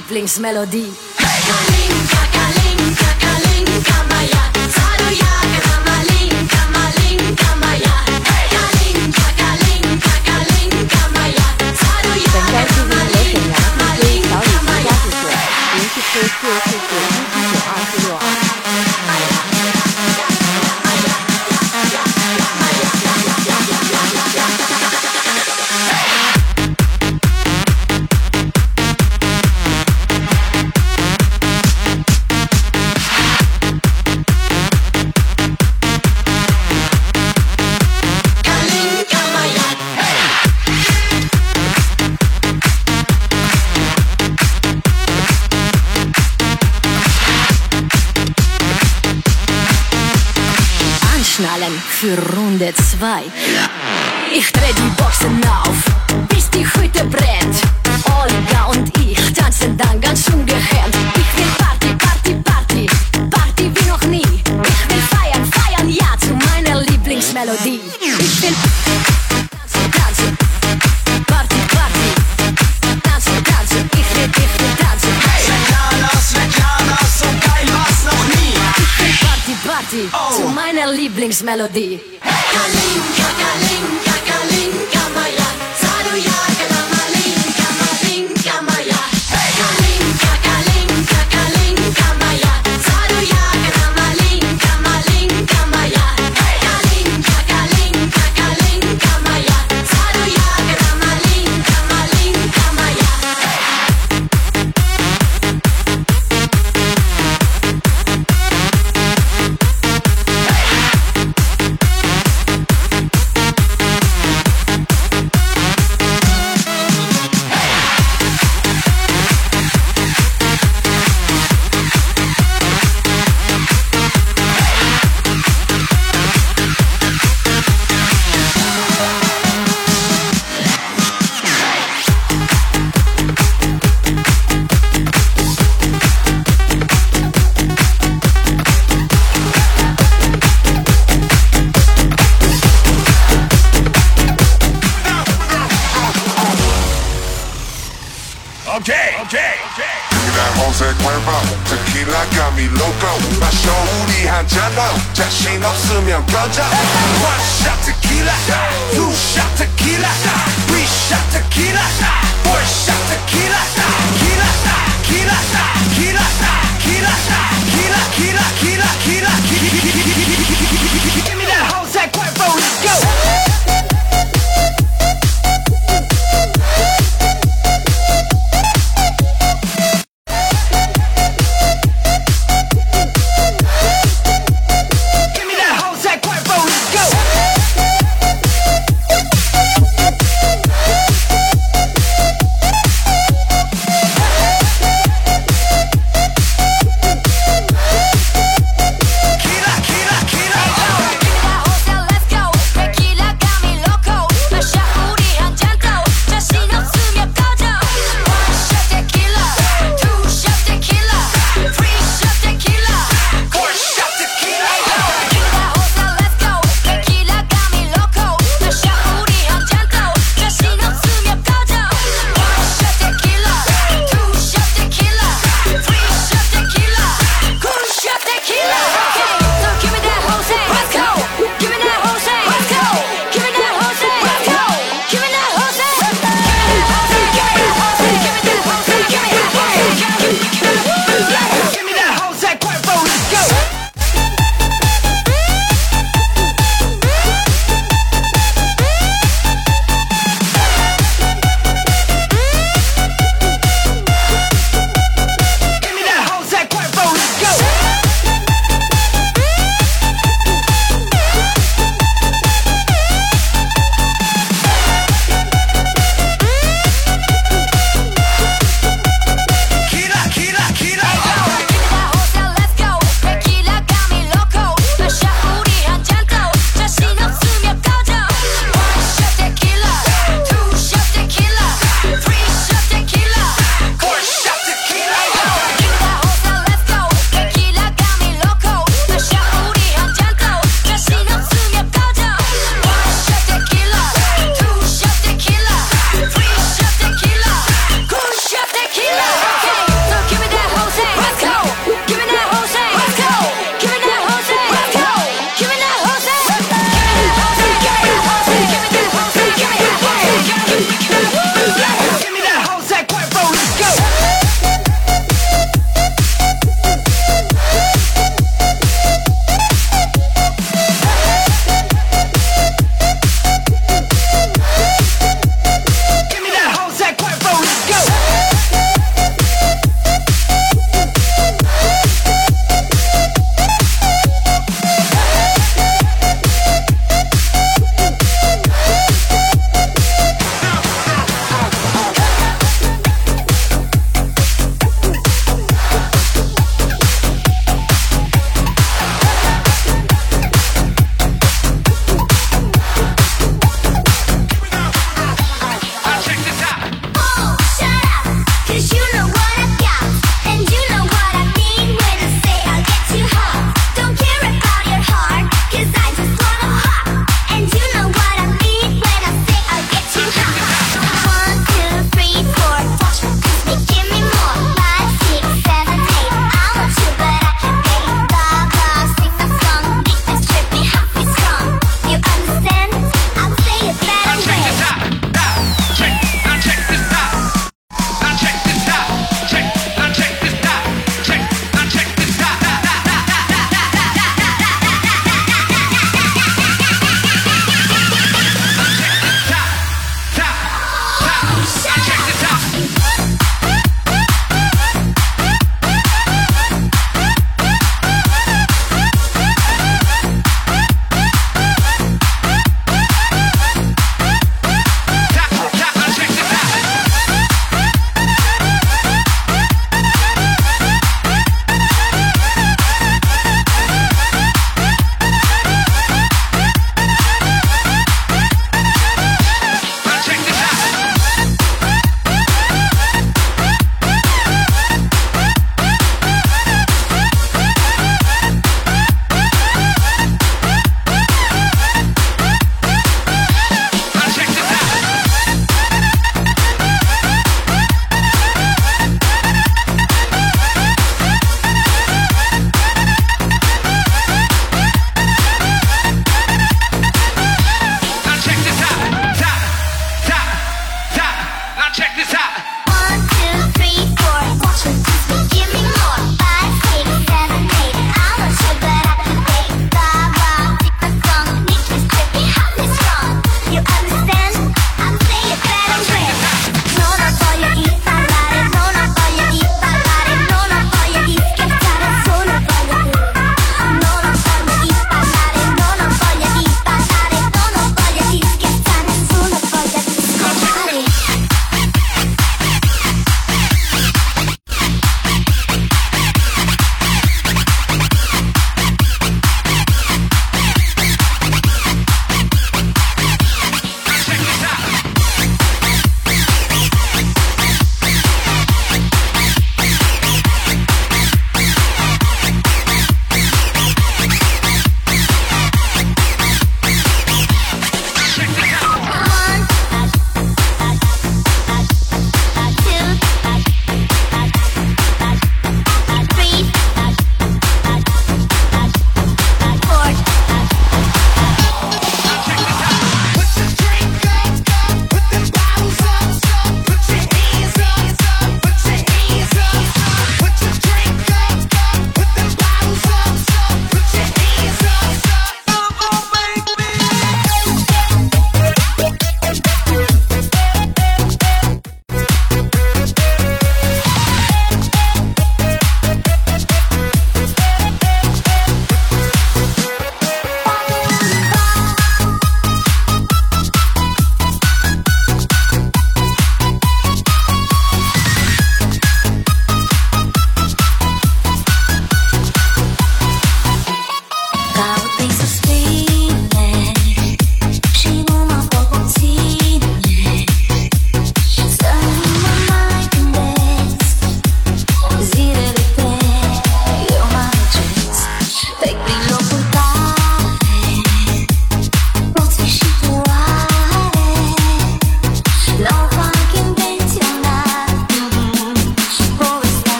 Lieblingsmelodie. Kalinka, Lieblingsmelodie.